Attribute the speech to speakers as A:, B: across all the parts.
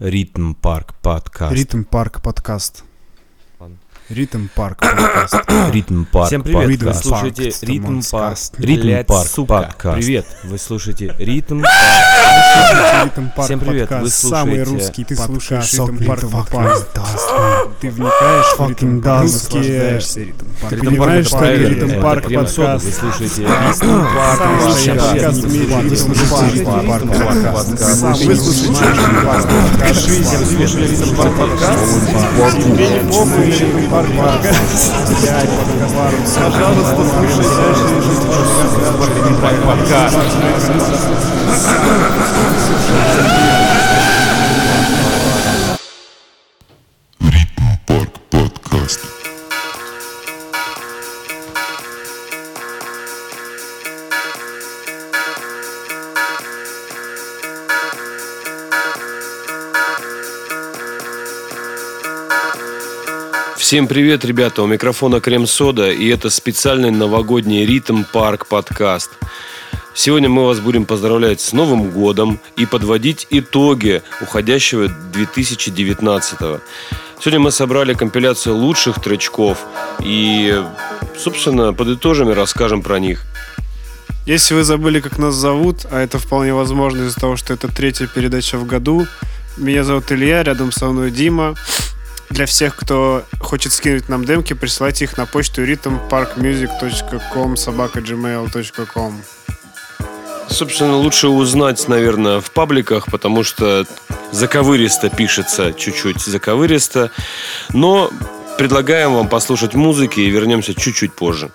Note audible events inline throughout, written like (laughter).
A: Ритм Парк подкаст.
B: Ритм Парк подкаст.
A: Ладно.
B: Ритм Парк подкаст.
A: Ритм Парк
C: Всем привет,
B: Ритм
C: вы слушаете Ритм Парк.
A: Ритм Парк
C: сука. Привет, вы слушаете Ритм
B: Парк
C: Всем привет, вы
B: подкаст. Самый
C: слушаете
B: русский ты слушаешь Ритм Парк. Ты вникаешь в Ритм Парк. Ты
C: Ритм
B: понимаешь, что Ритм Парк подкаст.
C: Вы слушаете Ритм Парк.
B: Вы слушаете Ритм Парк вы слушаете Ритм Парк подкаст. Слушайте Ритм Парк подкаст. Тебе не похуй, Ритм Парк подкаст. Блядь, подкаст. Пожалуйста, Ритм Парк подкаст.
D: Всем привет, ребята! У микрофона Крем Сода, и это специальный новогодний Ритм Парк подкаст. Сегодня мы вас будем поздравлять с Новым годом и подводить итоги уходящего 2019 Сегодня мы собрали компиляцию лучших тречков и, собственно, подытожим и расскажем про них.
E: Если вы забыли, как нас зовут, а это вполне возможно из-за того, что это третья передача в году, меня зовут Илья, рядом со мной Дима. Для всех, кто хочет скинуть нам демки, присылайте их на почту rhythmparkmusic.com собака.gmail.com
D: Собственно, лучше узнать, наверное, в пабликах, потому что заковыристо пишется чуть-чуть заковыристо. Но предлагаем вам послушать музыки и вернемся чуть-чуть позже.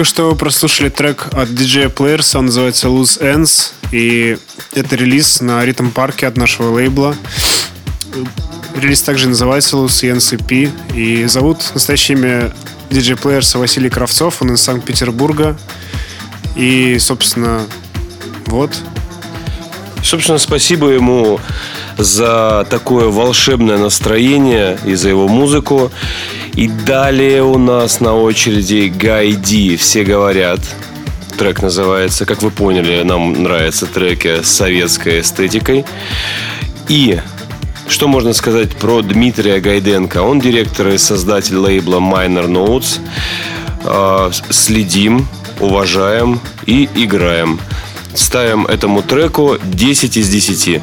E: Только что вы прослушали трек от DJ Players, он называется Loose Ends, и это релиз на Ритм Парке от нашего лейбла. Релиз также называется Loose Ends EP, и зовут настоящее имя DJ Players Василий Кравцов, он из Санкт-Петербурга. И, собственно, вот.
D: Собственно, спасибо ему за такое волшебное настроение и за его музыку. И далее у нас на очереди Гай Ди, все говорят. трек называется. Как вы поняли, нам нравятся треки с советской эстетикой. И что можно сказать про Дмитрия Гайденко? Он директор и создатель лейбла Minor Notes. А, следим, уважаем и играем. Ставим этому треку 10 из 10.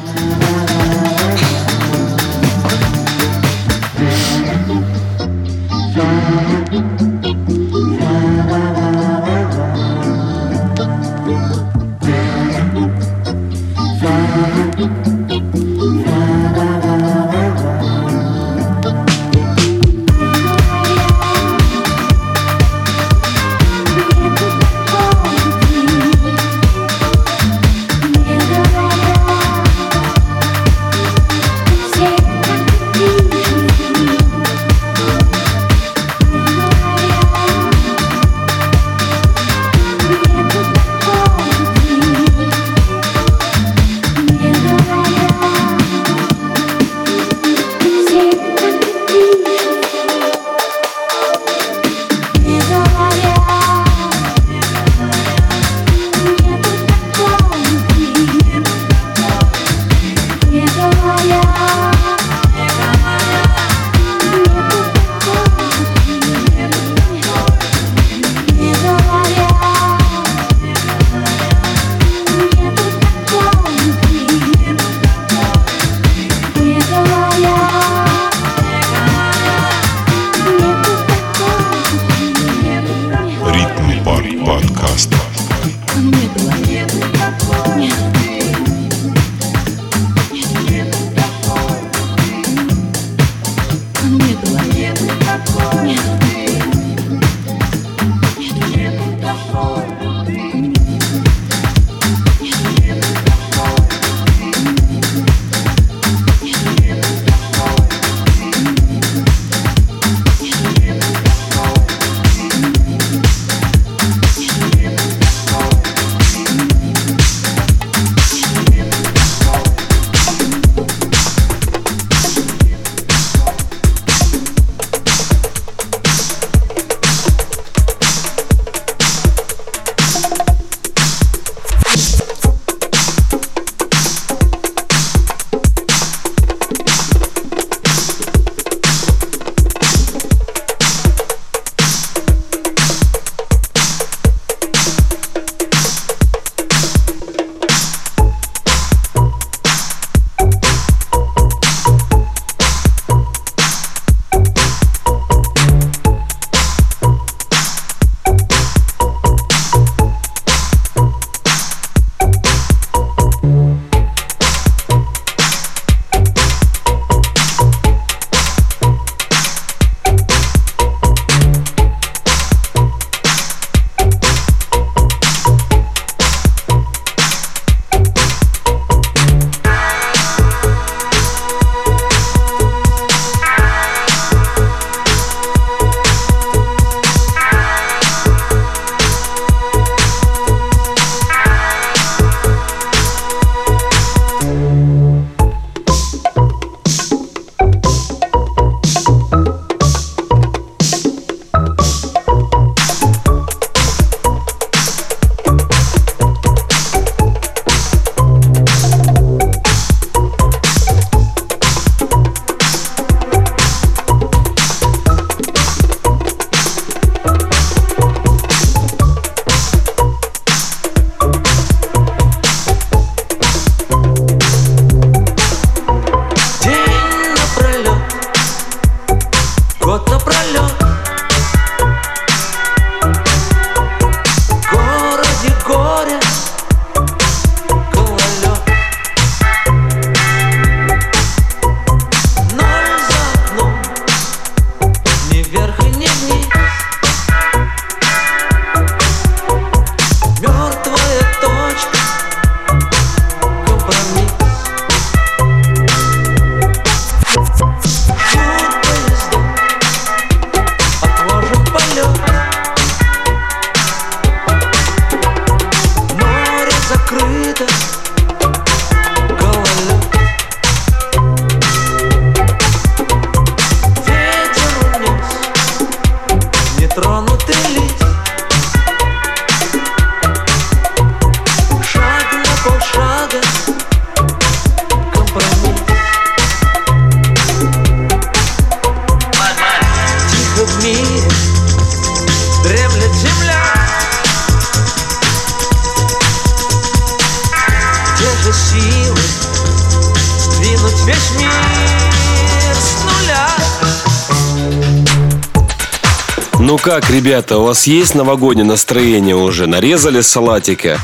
D: Ну как, ребята, у вас есть новогоднее настроение уже? Нарезали салатика?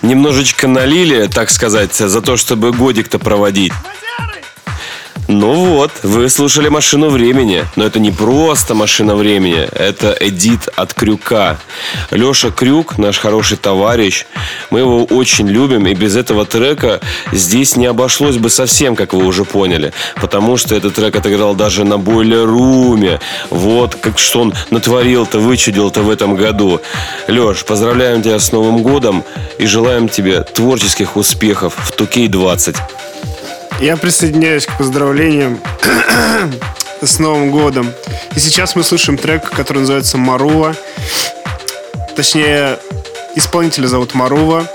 D: Немножечко налили, так сказать, за то, чтобы годик-то проводить. Ну вот, вы слушали «Машину времени». Но это не просто «Машина времени», это эдит от Крюка. Леша Крюк, наш хороший товарищ, мы его очень любим, и без этого трека здесь не обошлось бы совсем, как вы уже поняли. Потому что этот трек отыграл даже на Бойлеруме. Вот как что он натворил-то, вычудил-то в этом году. Леш, поздравляем тебя с Новым годом и желаем тебе творческих успехов в Тукей 20.
E: Я присоединяюсь к поздравлениям с Новым годом. И сейчас мы слушаем трек, который называется «Марува». Точнее, исполнителя зовут Марува.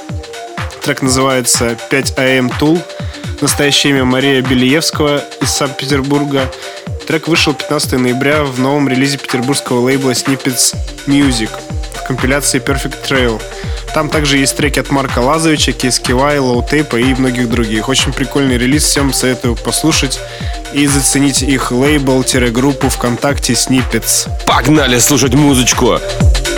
E: Трек называется «5 AM Tool». Настоящее имя Мария Белиевского из Санкт-Петербурга. Трек вышел 15 ноября в новом релизе петербургского лейбла Snippets Music в компиляции Perfect Trail. Там также есть треки от Марка Лазовича, KSKY, Low Tape и многих других. Очень прикольный релиз, всем советую послушать и заценить их лейбл-группу ВКонтакте Snippets.
D: Погнали слушать музычку!
F: Thank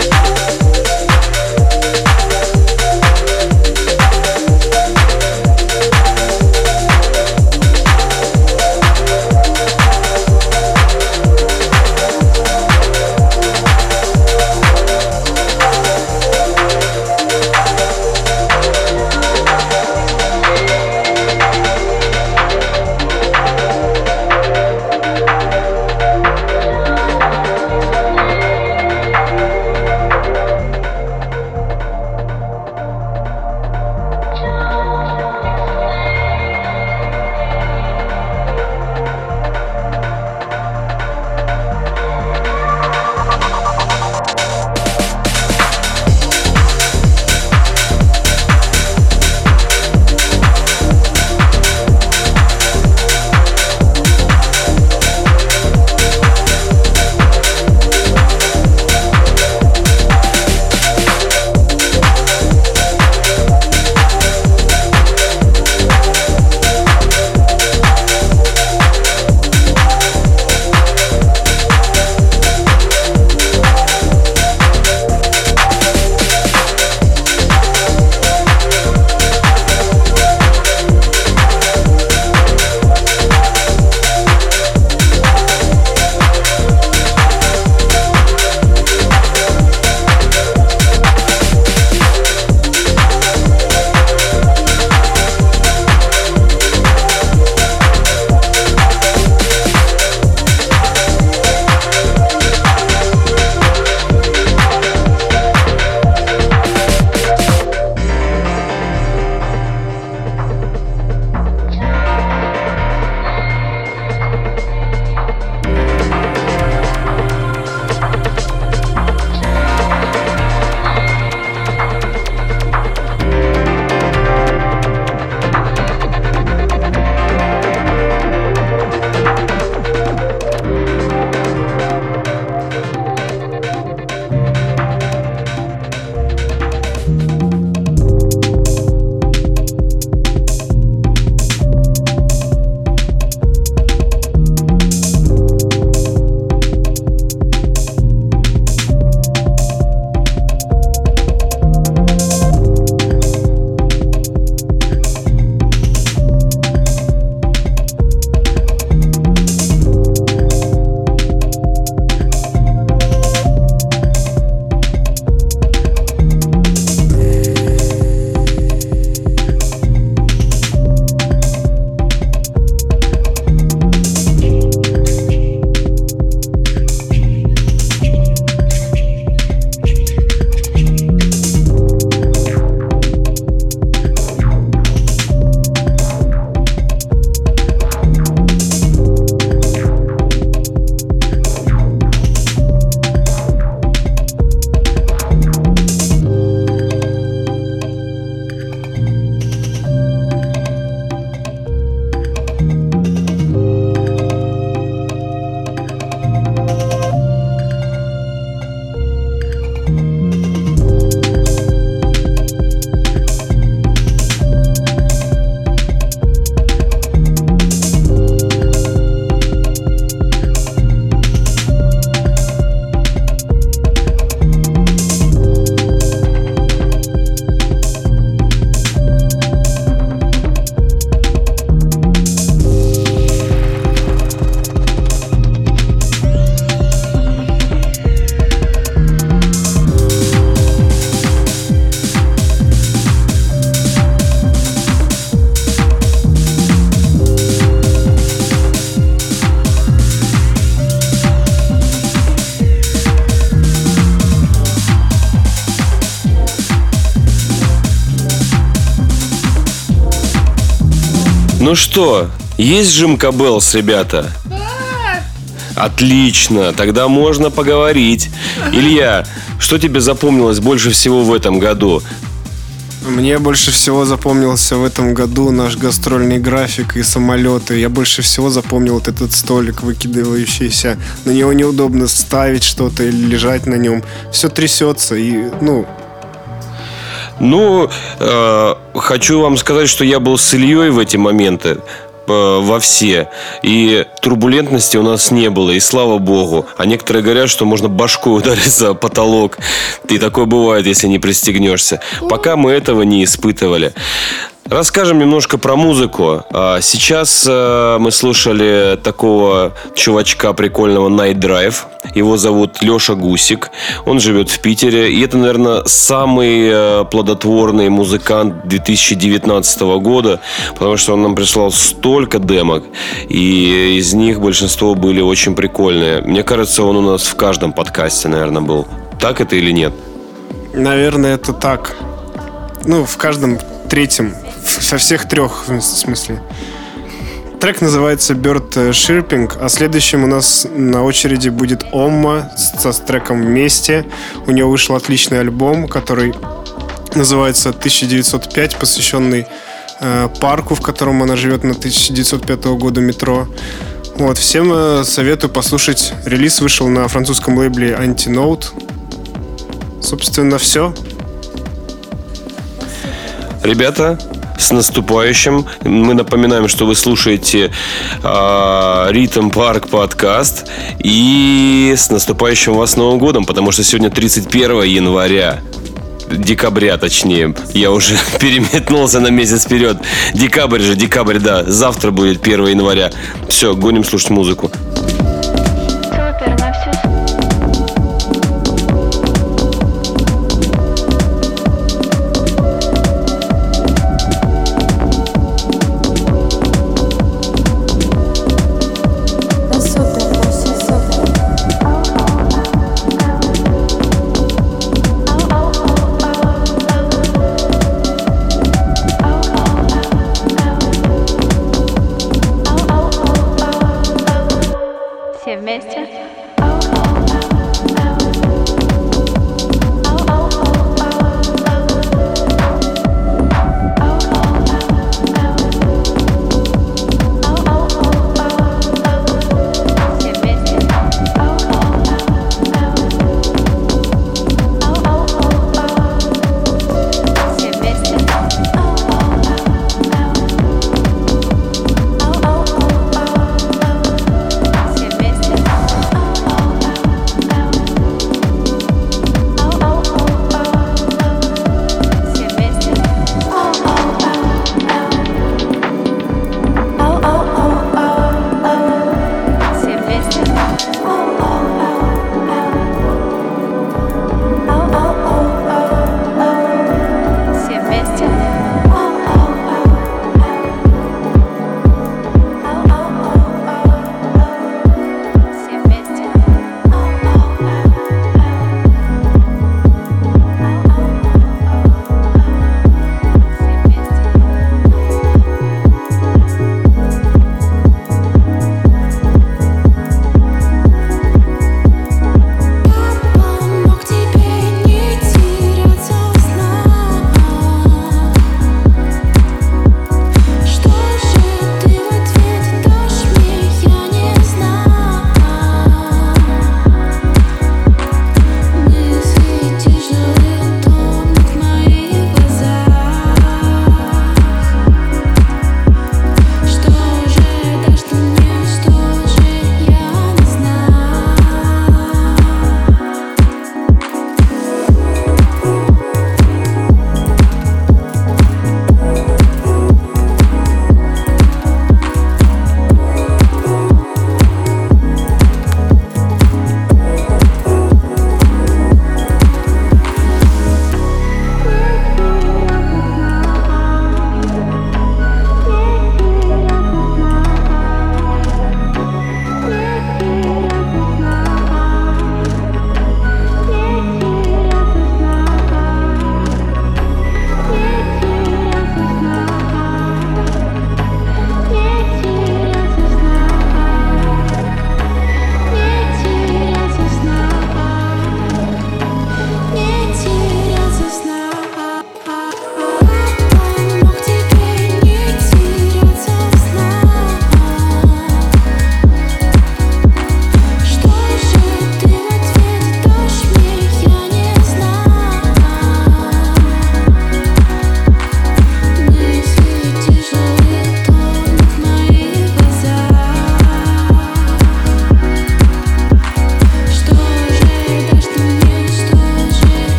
D: Ну что, есть Jingle Bells, ребята? Отлично, тогда можно поговорить. Илья, что тебе запомнилось больше всего в этом году?
E: Мне больше всего запомнился в этом году наш гастрольный график и самолеты. Я больше всего запомнил вот этот столик, выкидывающийся. На него неудобно ставить что-то или лежать на нем. Все трясется и, ну,
D: Ну, э, хочу вам сказать, что я был с Ильей в эти моменты э, во все. И турбулентности у нас не было, и слава богу. А некоторые говорят, что можно башкой удариться о потолок. И такое бывает, если не пристегнешься. Пока мы этого не испытывали. Расскажем немножко про музыку. А, Сейчас э, мы слушали такого чувачка прикольного Night Drive. Его зовут Леша Гусик. Он живет в Питере. И это, наверное, самый э, плодотворный музыкант 2019 года, потому что он нам прислал столько демок. И из них большинство были очень прикольные. Мне кажется, он у нас в каждом подкасте, наверное, был. Так это или нет?
E: наверное, это так. Ну, в каждом третьем. Со всех трех, в смысле. Трек называется Bird Shirping, а следующим у нас на очереди будет Омма со- с треком «Вместе». У нее вышел отличный альбом, который называется «1905», посвященный э, парку, в котором она живет на 1905 года метро. Вот, всем э, советую послушать. Релиз вышел на французском лейбле Antinote. Собственно, все.
D: Ребята, с наступающим. Мы напоминаем, что вы слушаете а, Ритм Парк подкаст. И с наступающим вас Новым годом, потому что сегодня 31 января. Декабря, точнее. Я уже (laughs) переметнулся на месяц вперед. Декабрь же, декабрь, да. Завтра будет 1 января. Все, гоним слушать музыку.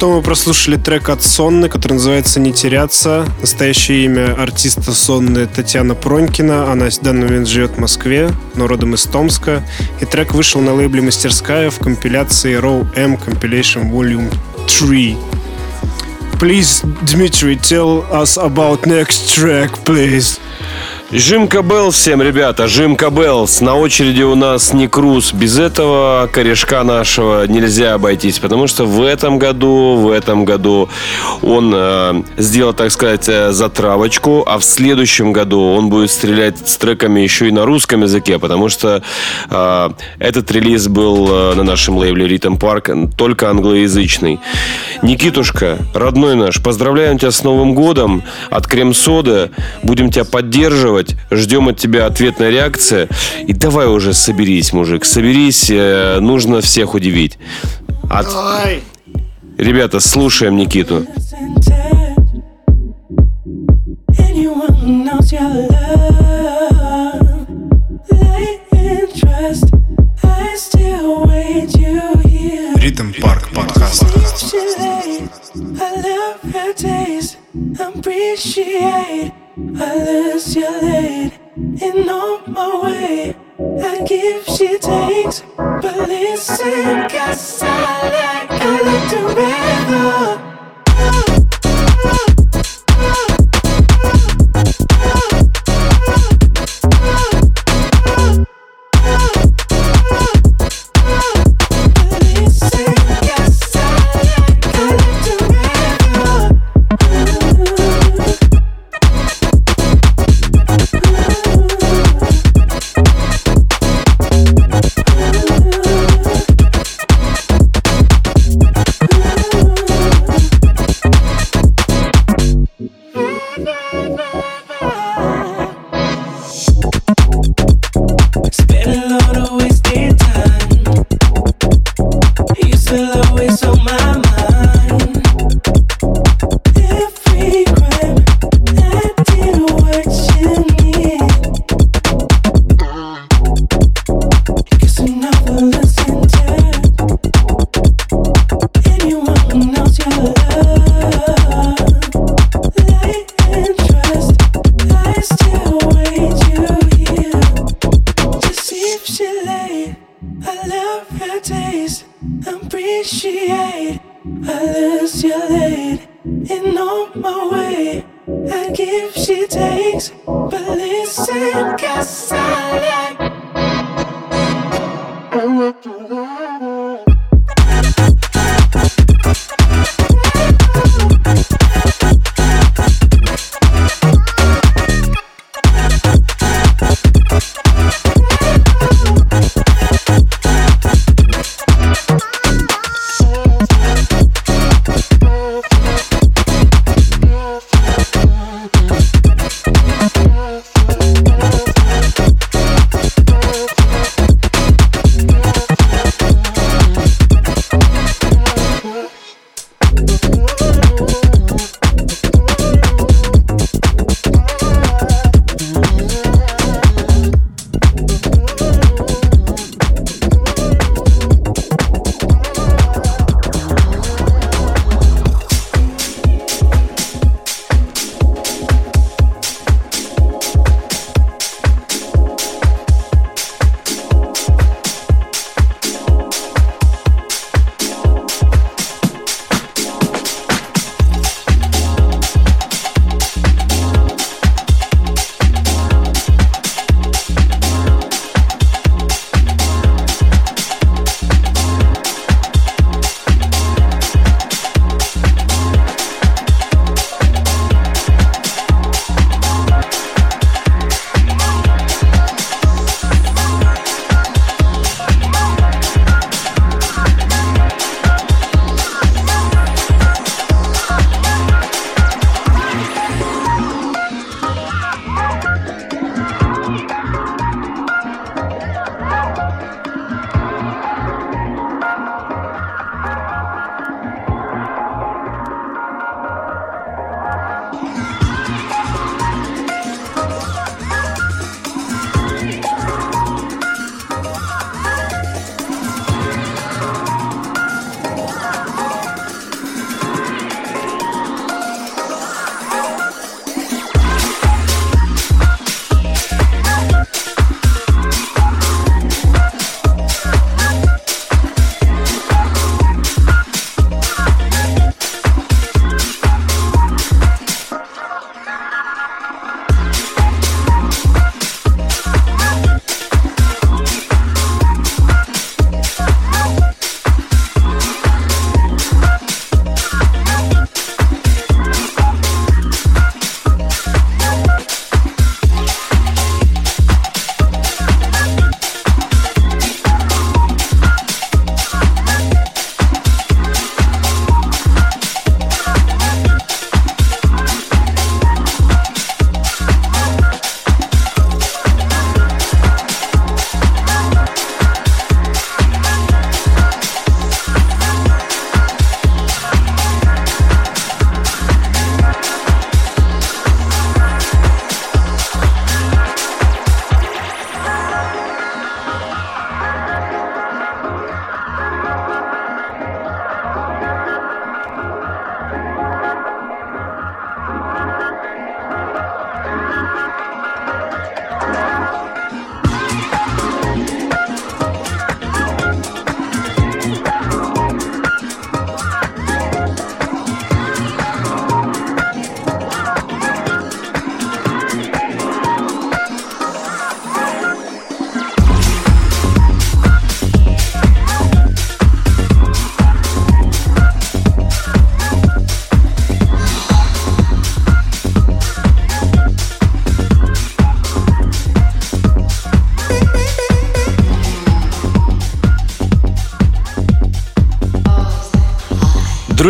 E: Что мы прослушали трек от Сонны, который называется «Не теряться». Настоящее имя артиста Сонны Татьяна Пронькина. Она в данный момент живет в Москве, но родом из Томска. И трек вышел на лейбле «Мастерская» в компиляции Raw M Compilation Volume 3. Please, Dmitry, tell us about next track, please.
D: Jingle Bell всем, ребята, Jingle Bells. На очереди у нас не Круз. Без этого корешка нашего нельзя обойтись, потому что в этом году, в этом году он э, сделал, так сказать, э, затравочку, а в следующем году он будет стрелять с треками еще и на русском языке, потому что э, этот релиз был э, на нашем лейбле Rhythm Park только англоязычный. Никитушка, родной наш, поздравляем тебя с Новым годом от Крем-Сода. Будем тебя поддерживать. Ждем от тебя ответная реакция. И давай уже соберись, мужик. Соберись, э, нужно всех удивить. От... Ребята, слушаем Никиту.
E: Ритм Парк подкаст.
G: Appreciate. I lose your late. And on my way. I give, she takes. But listen, cause I like, I like river.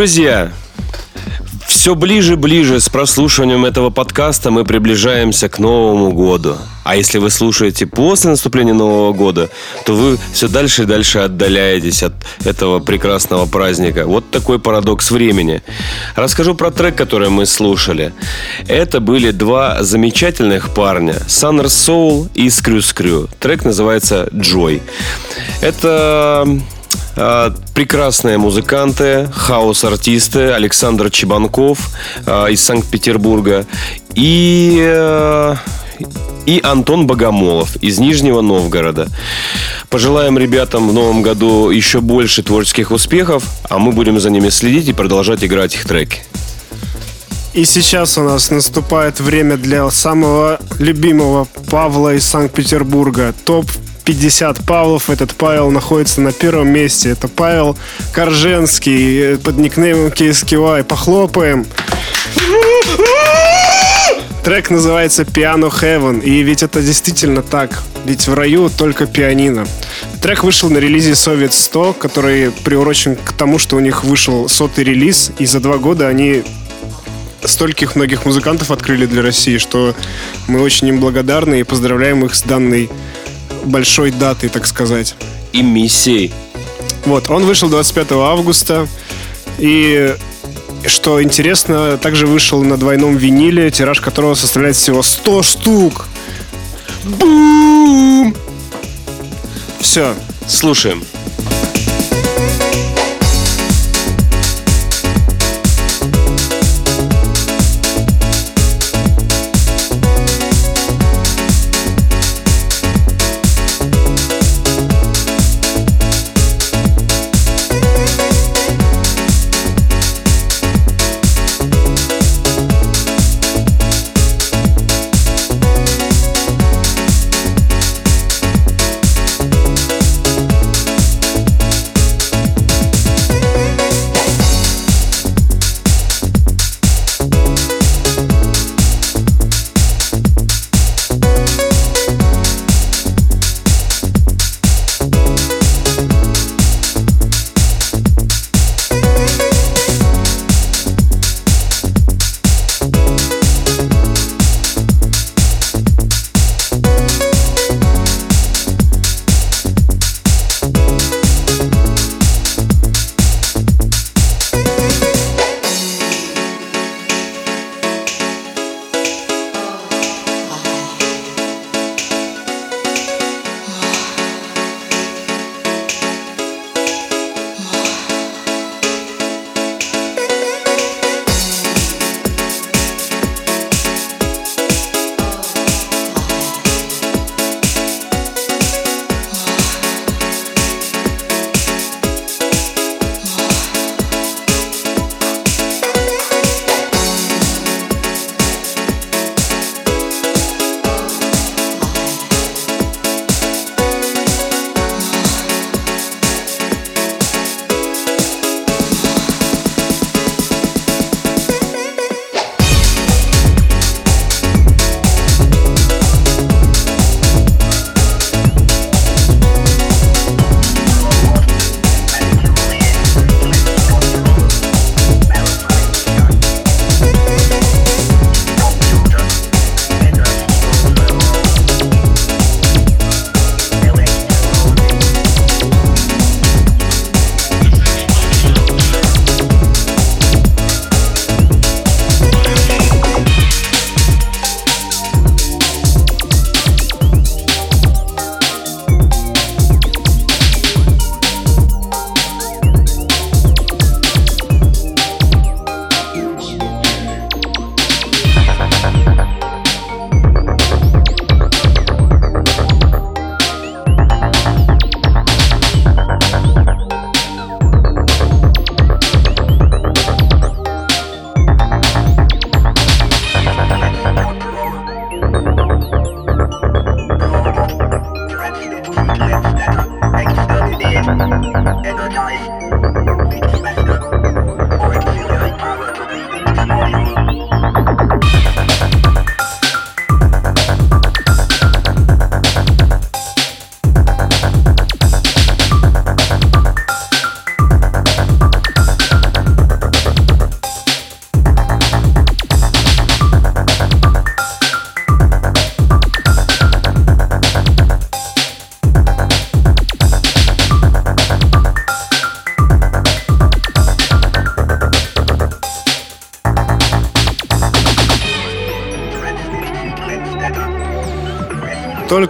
D: Друзья, все ближе-ближе с прослушиванием этого подкаста мы приближаемся к Новому году. А если вы слушаете после наступления Нового года, то вы все дальше и дальше отдаляетесь от этого прекрасного праздника. Вот такой парадокс времени. Расскажу про трек, который мы слушали. Это были два замечательных парня. Summer Soul и Screw Screw. Трек называется «Joy». Это а, прекрасные музыканты, хаос-артисты Александр Чебанков а, из Санкт-Петербурга и, э, и Антон Богомолов из Нижнего Новгорода. Пожелаем ребятам в новом году еще больше творческих успехов, а мы будем за ними следить и продолжать играть их треки.
E: И сейчас у нас наступает время для самого любимого Павла из Санкт-Петербурга. Топ 50 Павлов. Этот Павел находится на первом месте. Это Павел Корженский э, под никнеймом KSQI. Похлопаем. Трек называется Piano Heaven. И ведь это действительно так. Ведь в раю только пианино. Трек вышел на релизе Soviet 100, который приурочен к тому, что у них вышел сотый релиз. И за два года они стольких многих музыкантов открыли для России, что мы очень им благодарны и поздравляем их с данной большой датой, так сказать.
D: И миссией.
E: Вот, он вышел 25 августа. И что интересно, также вышел на двойном виниле, тираж которого составляет всего 100 штук. Бум! Все.
D: Слушаем.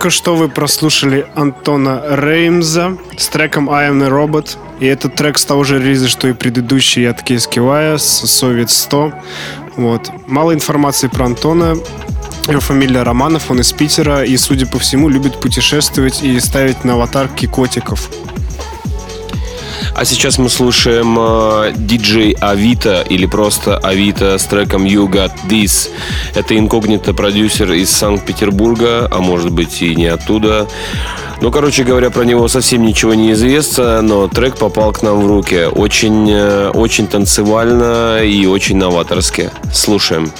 E: Только что вы прослушали Антона Реймза с треком I Am a Robot. И этот трек с того же релиза, что и предыдущий от Кескивая с Soviet 100. Вот. Мало информации про Антона. Его фамилия Романов, он из Питера и, судя по всему, любит путешествовать и ставить на аватарки котиков.
D: А сейчас мы слушаем э, диджей Авито или просто Авито с треком You Got This. Это инкогнито продюсер из Санкт-Петербурга, а может быть и не оттуда. Ну, короче говоря, про него совсем ничего не известно, но трек попал к нам в руки. Очень, э, очень танцевально и очень новаторски. Слушаем.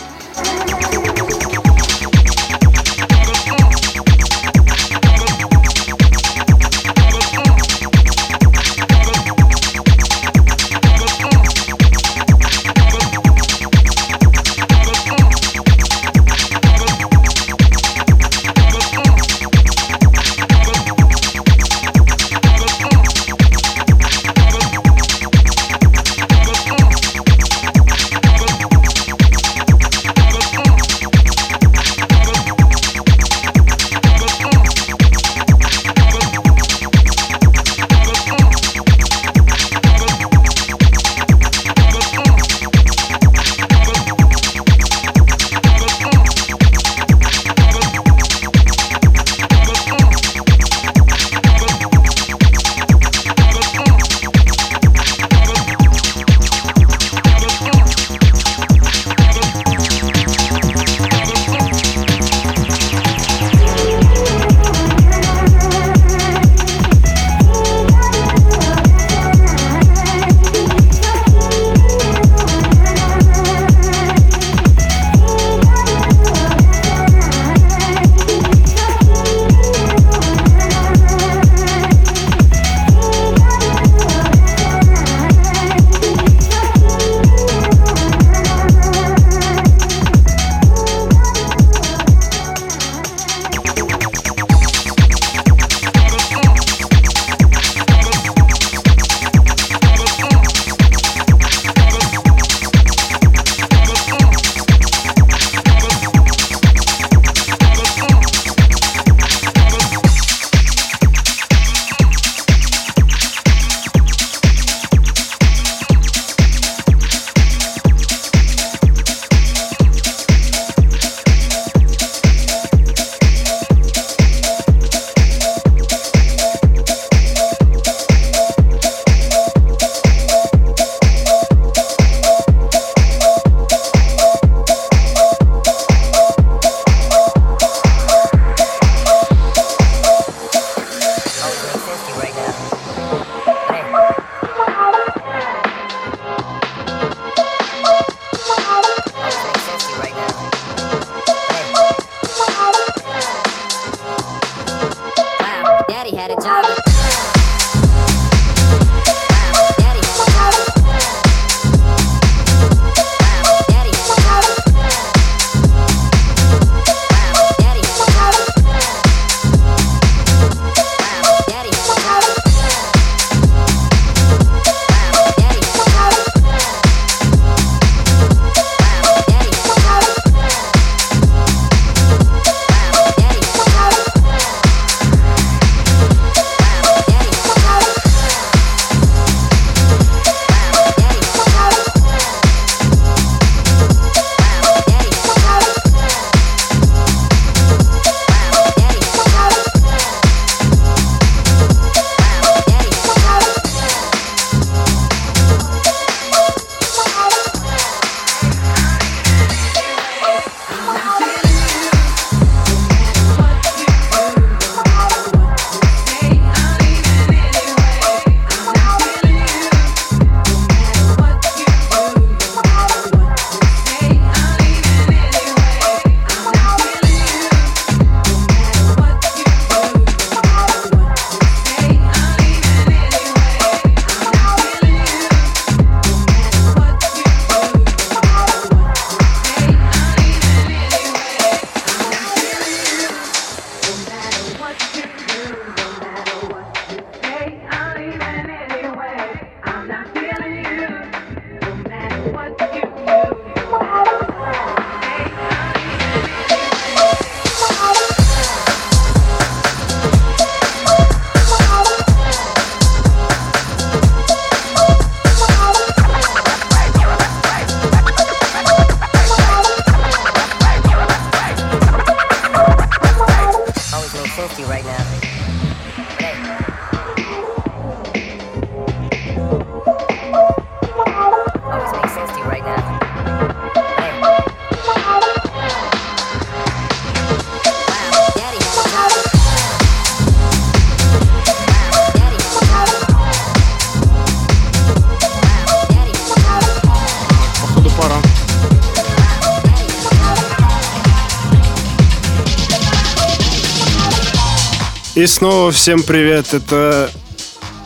E: И снова всем привет. Это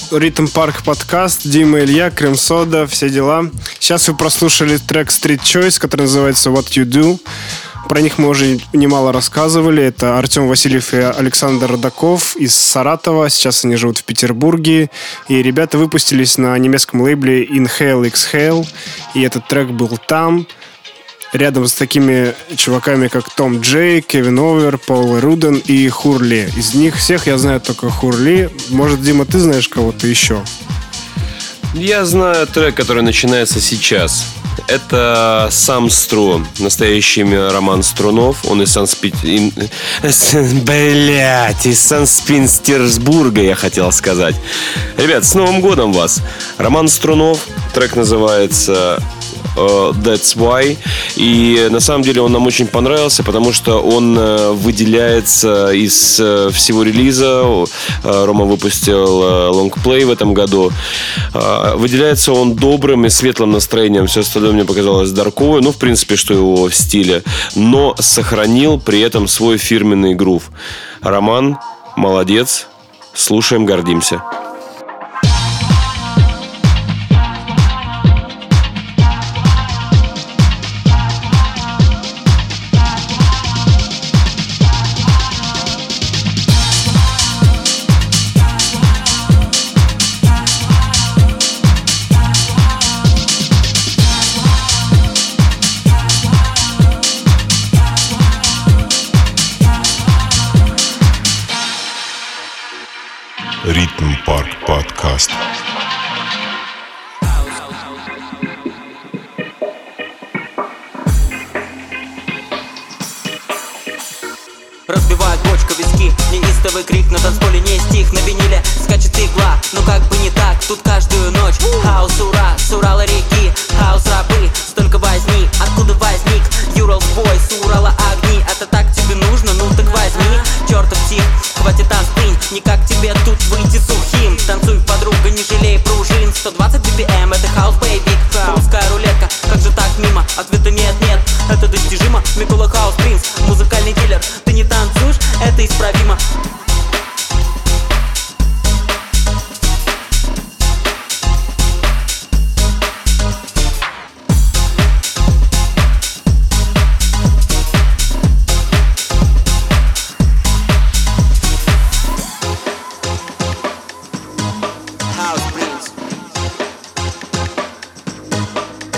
E: Ритм Парк подкаст, Дима Илья, Крем Сода, все дела. Сейчас вы прослушали трек Street Choice, который называется What You Do. Про них мы уже немало рассказывали. Это Артем Васильев и Александр Родаков из Саратова. Сейчас они живут в Петербурге. И ребята выпустились на немецком лейбле Inhale Exhale. И этот трек был там рядом с такими чуваками, как Том Джей, Кевин Овер, Пол Руден и Хурли. Из них всех я знаю только Хурли. Может, Дима, ты знаешь кого-то еще?
D: Я знаю трек, который начинается сейчас. Это сам Стру, настоящий имя Роман Струнов. Он из Санспи... (laughs) Блять, из Санспинстерсбурга, я хотел сказать. Ребят, с Новым годом вас! Роман Струнов, трек называется That's Why. И на самом деле он нам очень понравился, потому что он э, выделяется из э, всего релиза. Э, Рома выпустил э, лонгплей в этом году. Э, Выделяется он добрым и светлым настроением. Все остальное мне показалось дарковой. Ну, в принципе, что его в стиле. Но сохранил при этом свой фирменный грув. Роман, молодец. Слушаем, гордимся.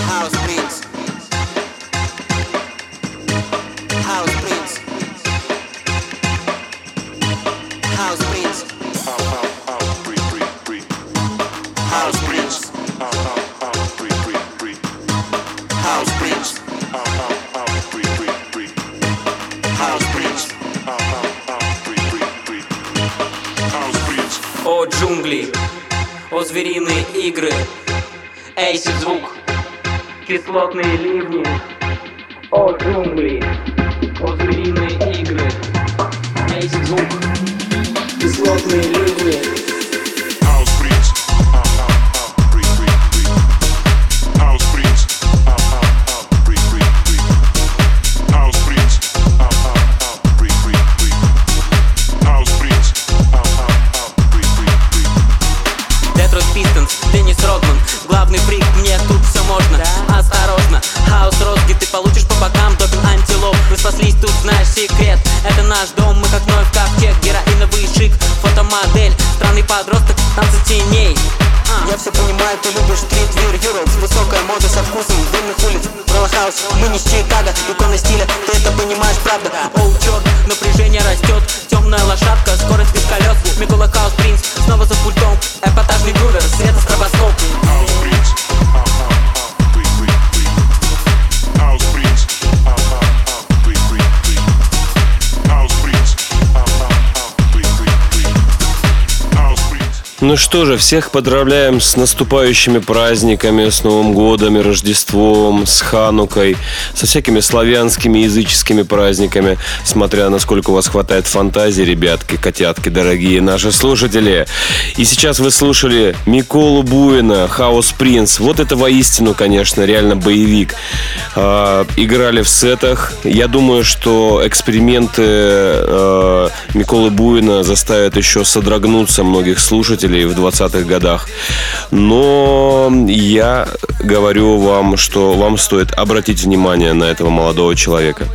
F: House
D: что же, всех поздравляем с наступающими праздниками, с Новым Годом, Рождеством, с Ханукой, со всякими славянскими языческими праздниками, смотря насколько у вас хватает фантазии, ребятки, котятки, дорогие наши слушатели. И сейчас вы слушали Миколу Буина, Хаос Принц. Вот это воистину, конечно, реально боевик. А, играли в сетах. Я думаю, что эксперименты э, Миколы Буина заставят еще содрогнуться многих слушателей в 20-х годах. Но я говорю вам, что вам стоит обратить внимание на этого молодого человека.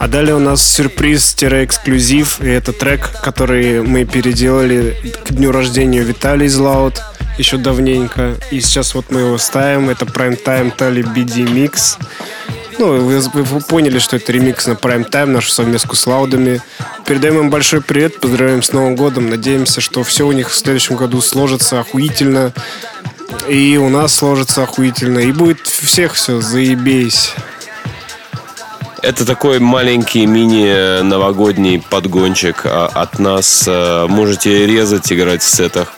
E: А далее у нас сюрприз-эксклюзив, и это трек, который мы переделали к дню рождения Виталий Злаут еще давненько. И сейчас вот мы его ставим, это Prime Time Tally BD Mix. Ну, вы, вы поняли, что это ремикс на Prime Time, нашу совместку с Лаудами. Передаем им большой привет, поздравляем с Новым годом. Надеемся, что все у них в следующем году сложится охуительно. И у нас сложится охуительно. И будет всех все, заебись.
D: Это такой маленький мини-новогодний подгончик а от нас. Э, можете резать, играть в сетах.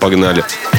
D: Погнали.
H: Погнали.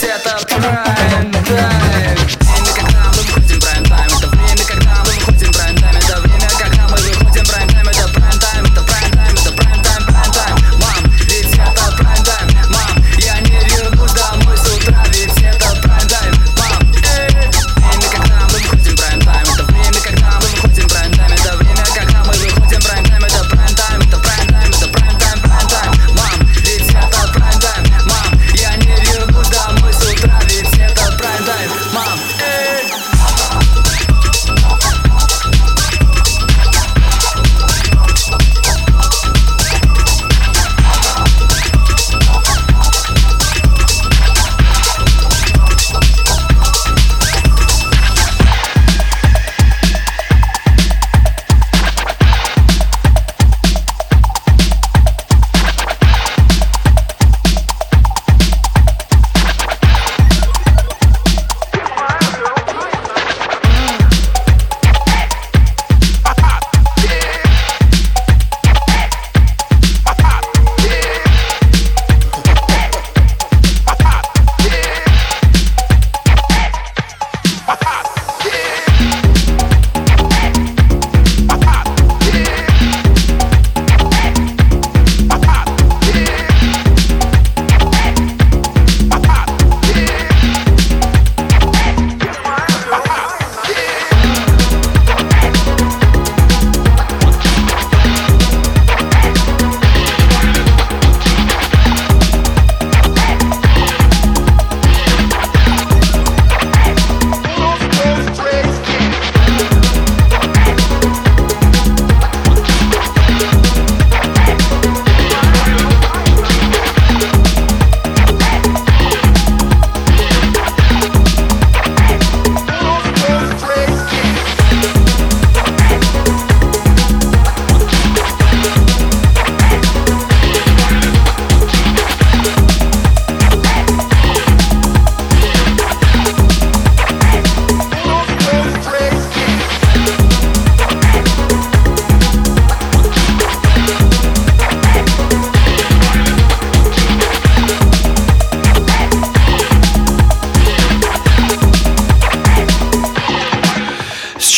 H: Это.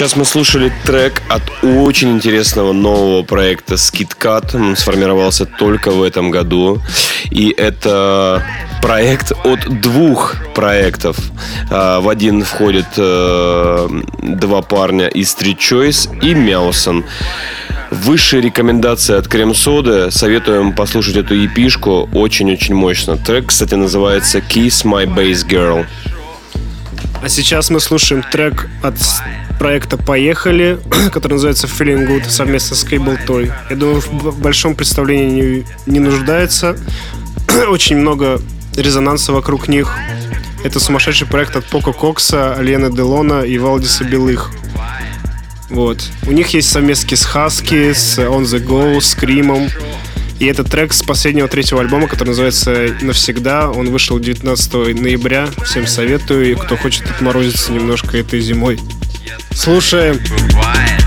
D: Сейчас мы слушали трек от очень интересного нового проекта SkidCat. Он сформировался только в этом году. И это проект от двух проектов. А, В один входят э, два парня из Street Choice и Мяусон. Высшие рекомендации от Крем Соды. Советуем послушать эту епишку. Очень-очень мощно. Трек, кстати, называется Kiss My Bass Girl.
E: А сейчас мы слушаем трек от проекта «Поехали», (clears throat) который называется «Feeling Good» совместно с Cable Toy. Я думаю, в большом представлении не, не нуждается. (clears throat) Очень много резонанса вокруг них. Это сумасшедший проект от Поко Кокса, Лены Делона и Валдиса Белых. Вот. У них есть совместки с Хаски, с On The Go, с Кримом. И этот трек с последнего третьего альбома, который называется «Навсегда». Он вышел 19 ноября. Всем советую. И кто хочет отморозиться немножко этой зимой. Слушаем.
I: Ты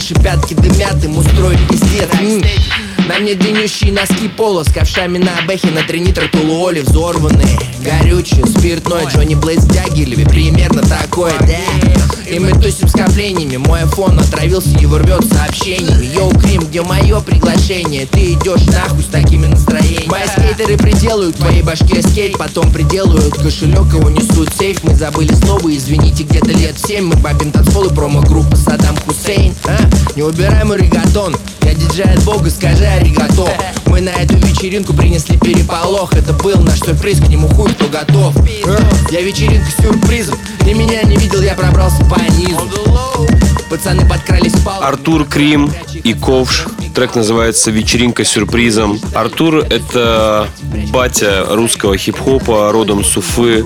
J: Наши пятки дымят, им устроить пиздец. На мне длиннющие носки пола С ковшами на бэхе, на три нитро тулуоли взорванные. Горючее, спиртное, Джонни Блейд с Дягилеви Примерно такое, да. И мы тусим скоплениями Мой фон отравился, его рвет сообщениями Йоу, Крим, где мое приглашение? Ты идешь нахуй с такими настроениями. Мои скейтеры приделают твоей башке скейт Потом приделают кошелек, его несут в сейф. Мы забыли слово, извините, где-то лет в семь. Мы бабим танцпол и промо-группа Саддам Хусейн а? Не убирай мой регатон Я диджей от бога, скажи аригато Мы на эту вечеринку принесли переполох Это был наш сюрприз, к нему хуй кто готов А? Я вечеринка с сюрпризом Ты меня не видел, я пробрался по низу Пацаны подкрались палками
D: Артур Крим и Ковш. Трек называется «Вечеринка с сюрпризом». Артур — это батя русского хип-хопа, родом с Уфы.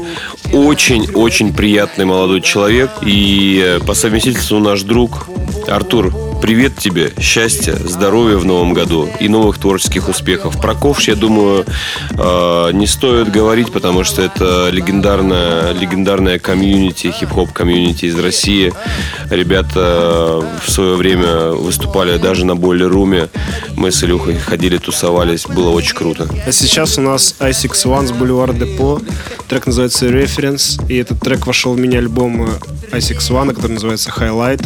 D: Очень-очень приятный молодой человек. И э, по совместительству наш друг. Артур, привет тебе, счастья, здоровья в новом году и новых творческих успехов. Про Ковш, я думаю, э, не стоит говорить, потому что это легендарная, легендарная комьюнити, хип-хоп комьюнити из России. Ребята в свое время выступали даже на Бойлер Руме. Мы с Илюхой ходили, тусовались, было очень круто.
E: А сейчас у нас i6 One с Boulevard Депо. Трек называется Reference. И этот трек вошел в мини-альбом i6 One, который называется Highlight.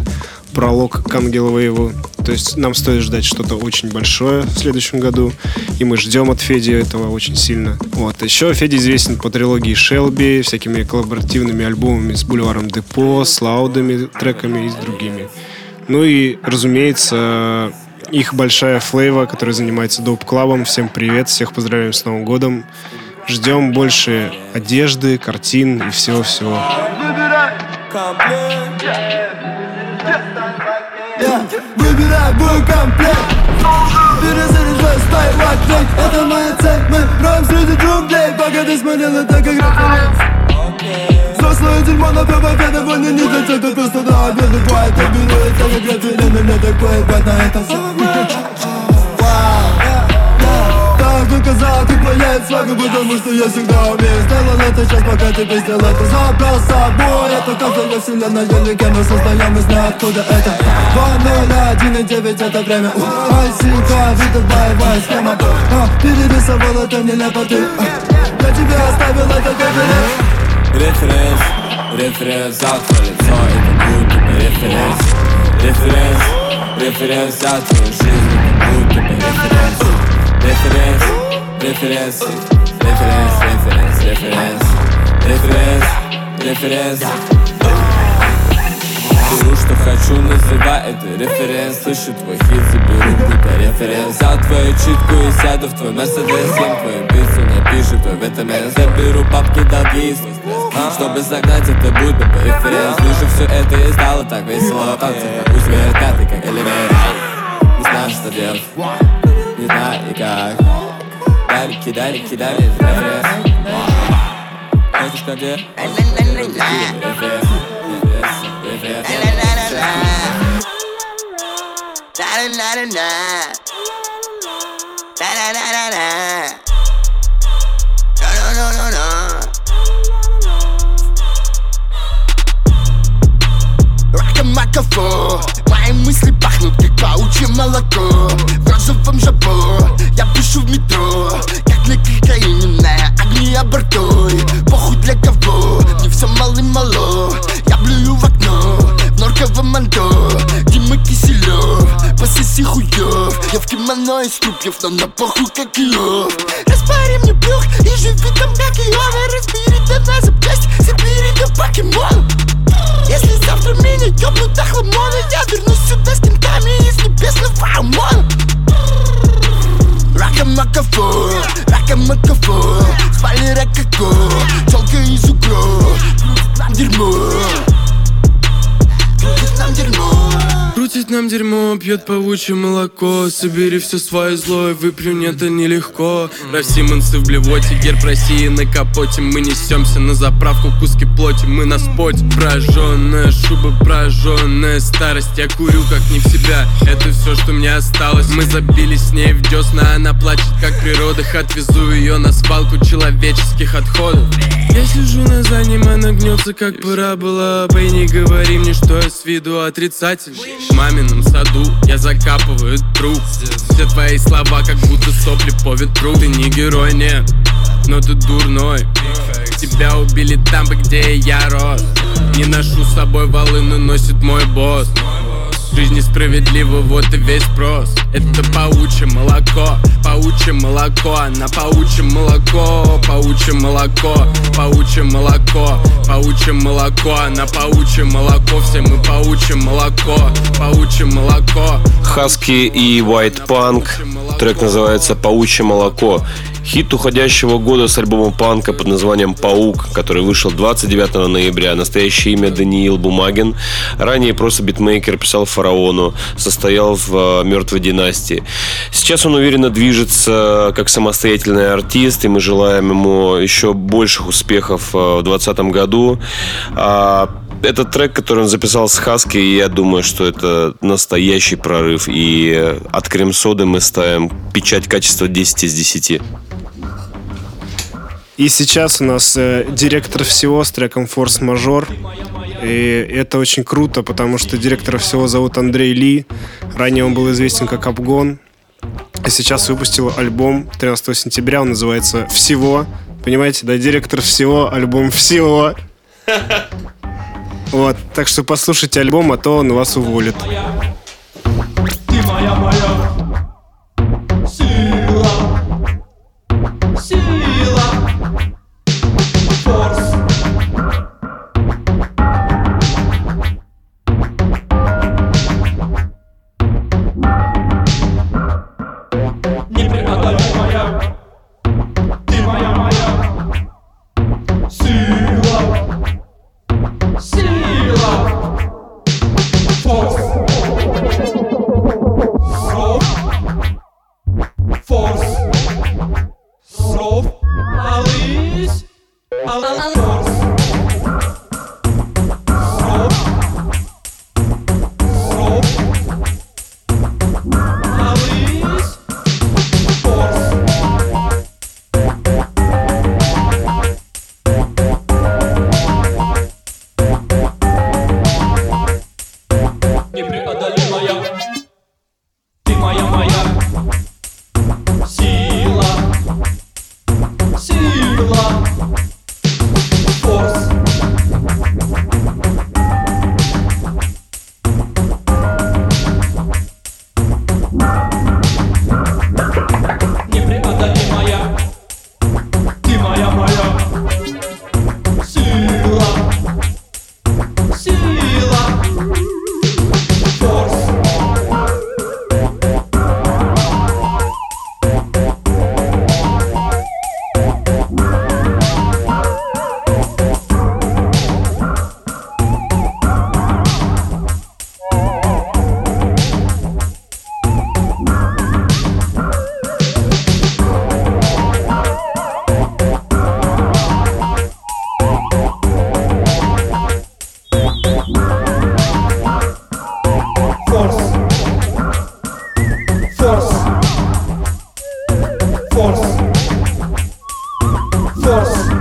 E: Пролог к Ангел Вейву. То есть нам стоит ждать что-то очень большое в следующем году. И мы ждем от Феди этого очень сильно. Вот. Еще Феди известен по трилогии Шелби, всякими коллаборативными альбомами с Бульваром Депо, с Лаудами, треками и с другими. Ну и, разумеется, их большая флейва, которая занимается доп-клабом. Всем привет, всех поздравляем с Новым годом. Ждем больше одежды, картин и всего-всего.
K: Выбирай бой комплект. Перезаряжай, стай, лайк, Это моя цель, мы роем среди джунглей. Пока ты смотрел это как референс Взрослое дерьмо на победы Войны не для тех, кто просто до обеда Бывает, я беру это как референ У меня такое, бать на этом все Так доказал, ты поедет свагу Потому что я всегда умею Сделал это. Сейчас, пока ты пиздил это Забрал с собой. Это каждая вселенная легенда Создаем из ниоткуда это. 2-0-1-9 это время. Айсика, видов боевая схема. А, Перерисовал это нелепо ты А, Я тебе оставил это как реф
L: Референс, референс, завтра лицо Это бы референс Референс, референс, за твою жизнь Это бы референс Референс, референс Референс, референс, референс Референс, референс Беру, что хочу, называй это референс Слышу твой хит, заберу будто референс. Взял твою читку и сяду в твой Мерседес Съем твою пиццу, напишу твой ВТМС Заберу папки, долги Чтобы загнать это будто бы референс. Слышу все это и стало так весело. Танцы, зверя, пятый, как элемент. Не знаю, что делать. Не знаю и как Дай, кидай, кидай мне референс Хочешь, как я? Референс
K: Ракомакафо Мои мысли пахнут как паучье молоко. В розовом жабо Я пишу в метро. Как на кокаине на огне абортой Похуй для кого Не все мало-мало Я блюю в окно В норковом манто Дима Киселев Пососи хуев Я в кимоно из трупьев Но на похуй как лев. Распари мне брюх И живи там как Иона Разбери до на запчасти Забери до покемон Если завтра меня ёбнут до хламона Я вернусь сюда с кентами из небесного ОМОНа Рака-макафо, рака-макафо Спали ракако, тёлка из угро Крутит нам дерьмо Крутит нам дерьмо
M: Крутит нам дерьмо, пьет паучье молоко. Собери все свое злое, выплюнь это нелегко. Равсимонсы в блевоте, герб России на капоте. Мы несемся на заправку, куски плоти, мы на споте. Прожженная шуба, прожженная старость. Я курю как не в себя, это все, что мне осталось. Мы забились с ней в десна, она плачет как при родах Отвезу ее на свалку человеческих отходов. Я сижу на заднем, она гнется как парабола Бэй, не говори мне, что я с виду отрицательный В мамином саду я закапываю труп. Все твои слова как будто сопли по ветру. Ты не герой, нет, но ты дурной. Тебя убили там, где я рос. Не ношу с собой волыну, носит мой босс Жизнь несправедлива, вот и весь спрос Это паучье молоко, паучье молоко Она паучье молоко, паучье молоко Паучье молоко, паучье молоко Она паучье молоко, все мы паучье молоко Паучье молоко
D: Хаски и White Punk. Трек называется «Паучье молоко». Хит уходящего года с альбома панка под названием «Паук», который вышел 29 ноября. Настоящее имя Даниил Бумагин. Ранее просто битмейкер писал «Фараону», состоял в «Мертвой династии». Сейчас он уверенно движется как самостоятельный артист, и мы желаем ему еще больших успехов э, в 2020 году. А этот трек, который он записал с Хаски, я думаю, что это настоящий прорыв. И от крем-соды мы ставим печать качества 10 из 10.
E: И сейчас у нас э, директор всего с треком Major. И это очень круто, потому что директора всего зовут Андрей Ли. Ранее он был известен как Обгон. А сейчас выпустил альбом 13 сентября. Он называется «Всего». Понимаете, да, директор всего, альбом «Всего». (laughs) Вот, так что послушайте альбом, а то он вас уволит.
N: force, force.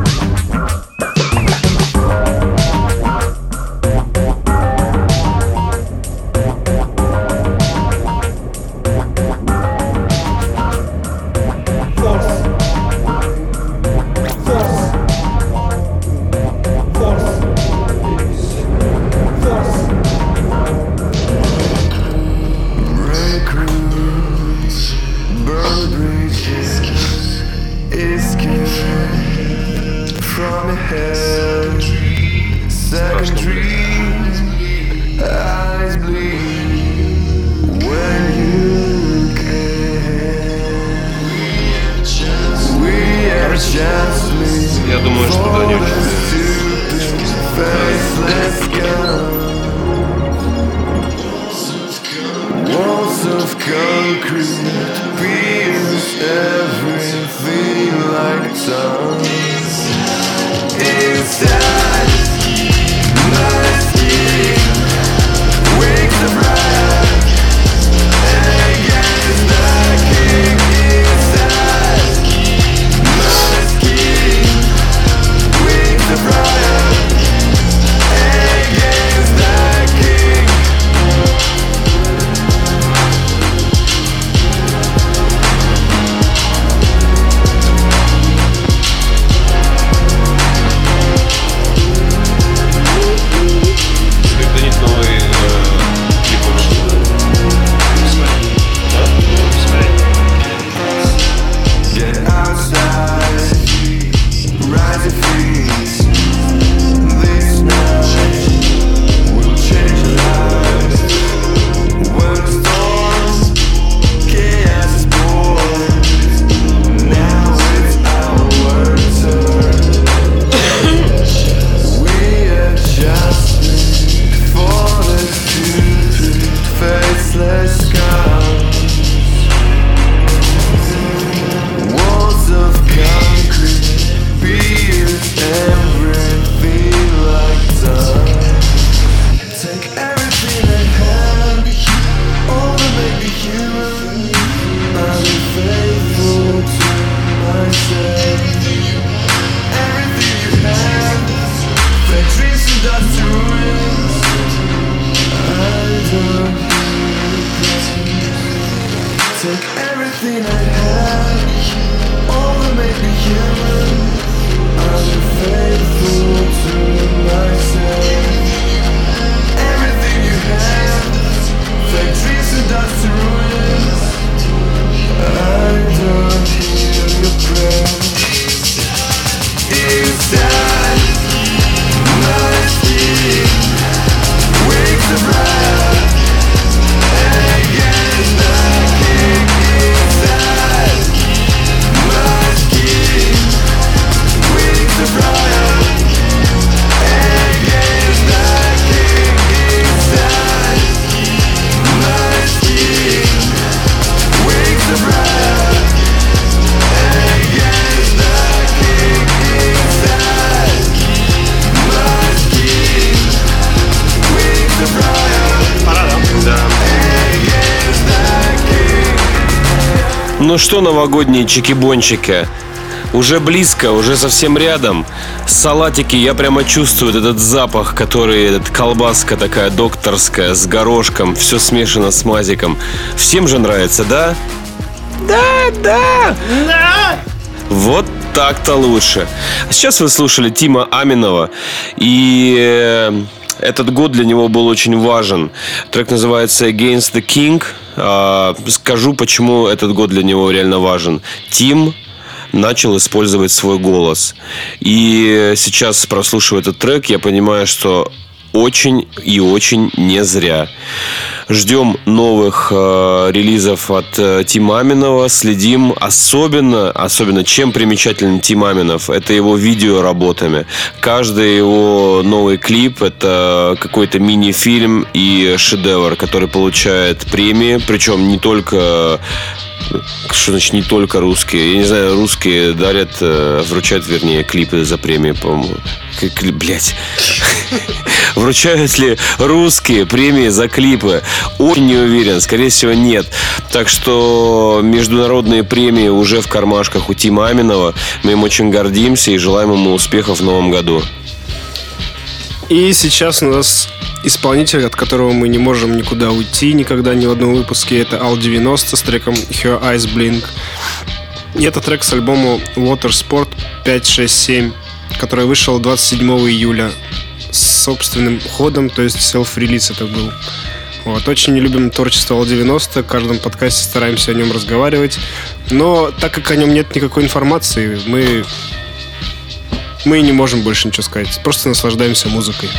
D: Ну что, новогодние чики-бончики? Уже близко, уже совсем рядом. Салатики, я прямо чувствую этот запах, который, этот колбаска такая докторская, с горошком, все смешано с мазиком. Всем же нравится, да? Да, да! Да! Вот так-то лучше. Сейчас вы слушали Тима Аминова, и э, этот год для него был очень важен. Трек называется Against the King. А, Скажу, почему этот год для него реально важен. Тим начал использовать свой голос. И сейчас, прослушивая этот трек, я понимаю, что очень и очень не зря. Ждем новых э, релизов от э, Тима Аминова, следим особенно, особенно чем примечателен Тим Аминов, это его видеоработами. Каждый его новый клип это какой-то мини-фильм и шедевр, который получает премии, причем не только что значит не только русские? Я не знаю, русские дарят, э, вручают, вернее, клипы за премии, по-моему. Блять. (laughs) Вручают ли русские премии за клипы? Очень не уверен, скорее всего, нет. Так что международные премии уже в кармашках у Тима Аминова. Мы им очень гордимся и желаем ему успехов в новом году.
E: И сейчас у нас исполнитель, от которого мы не можем никуда уйти никогда ни в одном выпуске. Это Ал 90 с треком Her Eyes Blink. И это трек с альбома Water Sport 567, который вышел 27 июля с собственным ходом, то есть селф-релиз это был. Вот. Очень не любим творчество Ал 90, в каждом подкасте стараемся о нем разговаривать. Но так как о нем нет никакой информации, мы мы не можем больше ничего сказать. Просто наслаждаемся музыкой.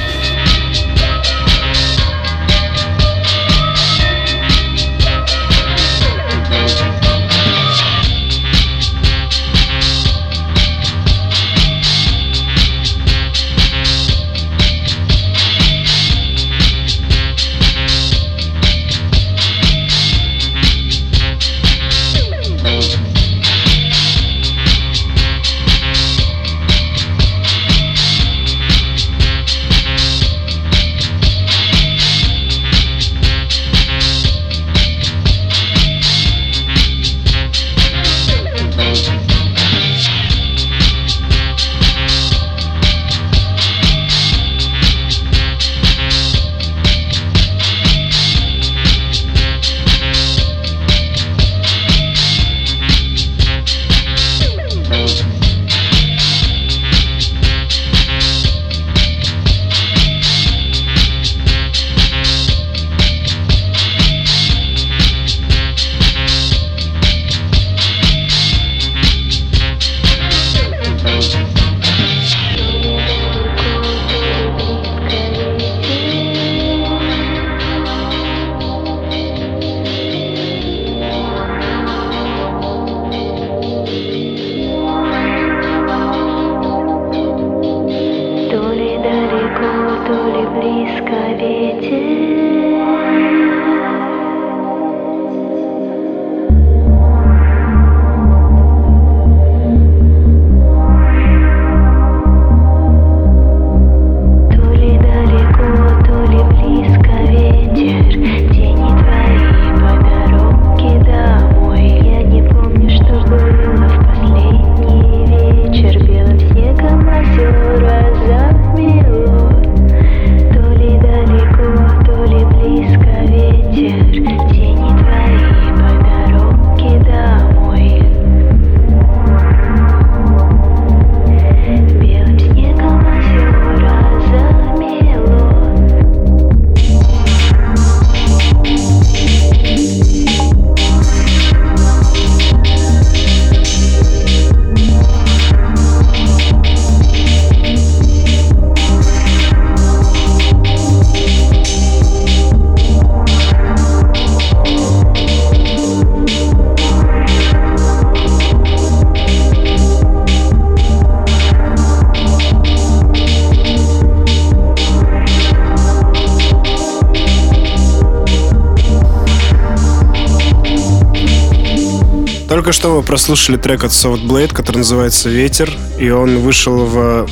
E: Прослушали трек от Soft Blade, который называется «Ветер», и он вышел в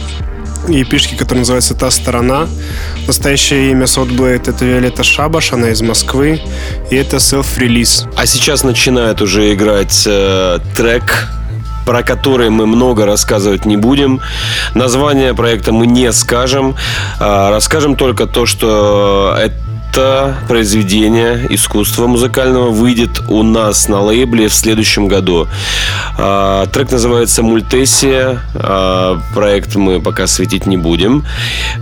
E: епишки, которая называется «Та сторона». Настоящее имя Soundblade — это Виолетта Шабаш, она из Москвы, и это селф-релиз.
D: А сейчас начинает уже играть э, трек про который мы много рассказывать не будем. Название проекта мы не скажем. А, расскажем только то, что это произведение искусства музыкального выйдет у нас на лейбле в следующем году. А, Трек называется «Мультессия». А, Проект мы пока светить не будем.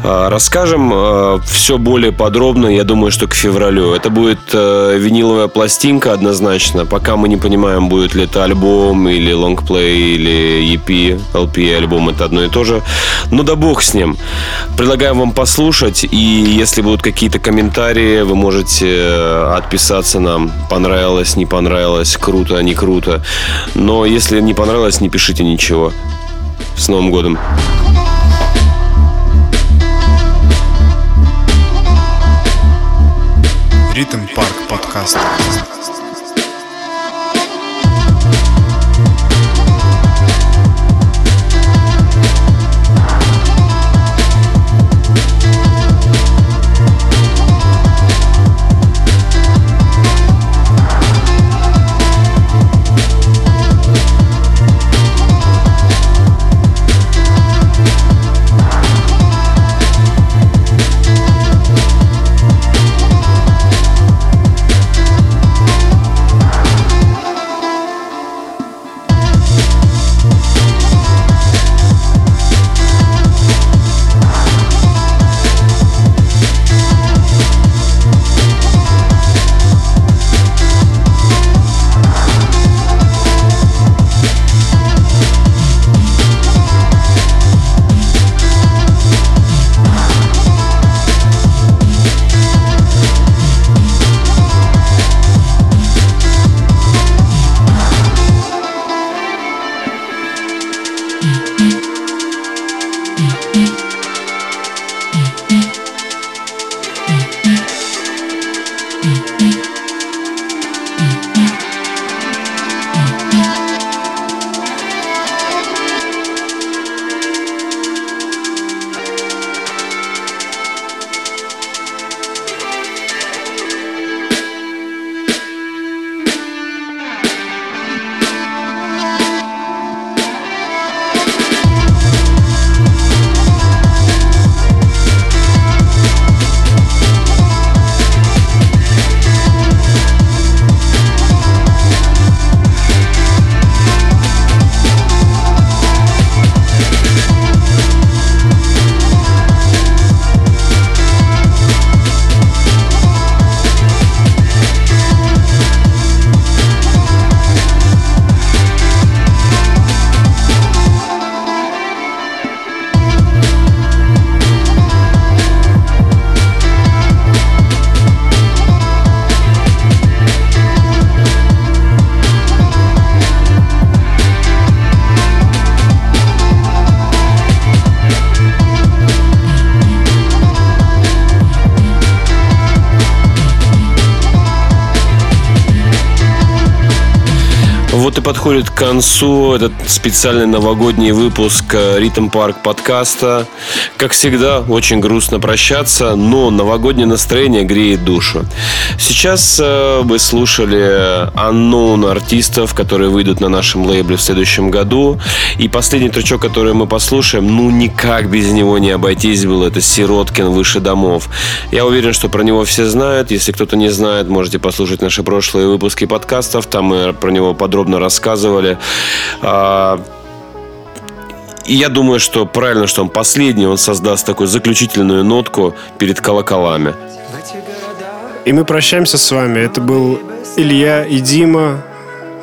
D: А, Расскажем все более подробно, я думаю, что к февралю. Это будет э, виниловая пластинка однозначно. Пока мы не понимаем, будет ли это альбом или лонгплей или EP, LP альбом, это одно и то же. Ну да бог с ним. Предлагаем вам послушать, и если будут какие-то комментарии, вы можете э, отписаться нам. Понравилось, не понравилось, круто, не круто. Но если не понравилось, не пишите ничего. С Новым годом!
E: Ритм Парк подкаст.
D: Концу этот специальный новогодний выпуск э, Ритм Парк подкаста. Как всегда, очень грустно прощаться, но новогоднее настроение греет душу. Сейчас э, вы слушали unknown артистов, которые выйдут на нашем лейбле в следующем году. И последний тречок, который мы послушаем, ну никак без него не обойтись было. Это Сироткин «Выше домов». Я уверен, что про него все знают. Если кто-то не знает, можете послушать наши прошлые выпуски подкастов. Там мы про него подробно рассказывали. А, И я думаю, что правильно, что он последний, он создаст такую заключительную нотку перед колоколами.
E: И мы прощаемся с вами. Это был Илья и Дима.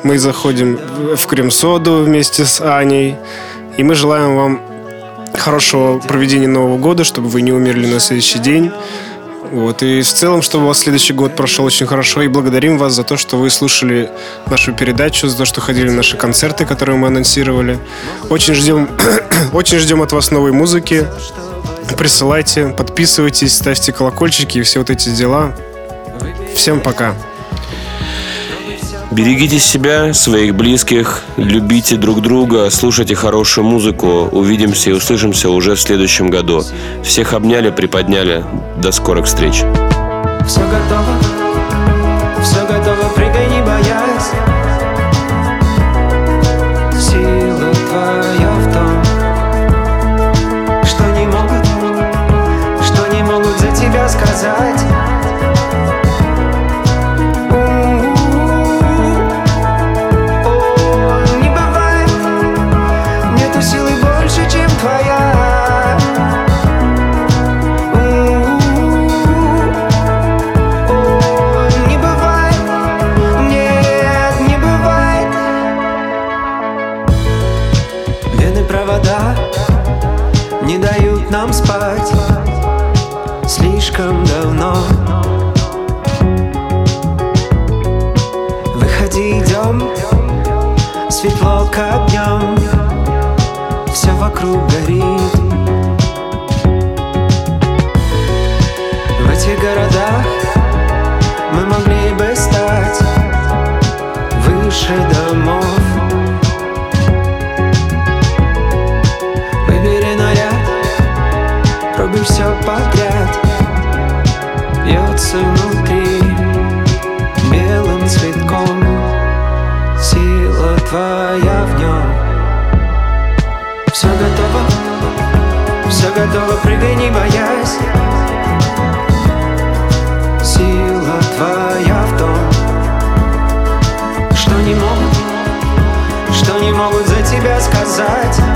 E: Мы заходим в- в Крем-Соду вместе с Аней. И мы желаем вам хорошего проведения Нового года, чтобы вы не умерли на следующий день. Вот. И в целом, чтобы у вас следующий год прошел очень хорошо. И благодарим вас за то, что вы слушали нашу передачу, за то, что ходили на наши концерты, которые мы анонсировали. Очень ждем, (clears throat) очень ждем от вас новой музыки. Присылайте, подписывайтесь, ставьте колокольчики и все вот эти дела. Всем пока.
D: Берегите себя, своих близких, любите друг друга, слушайте хорошую музыку. Увидимся и услышимся уже в следующем году. Всех обняли, приподняли. До скорых встреч.
G: Все готово, все готово. lucro готова, прыгай, не боясь Сила твоя в том, что не могут, что не могут за тебя сказать.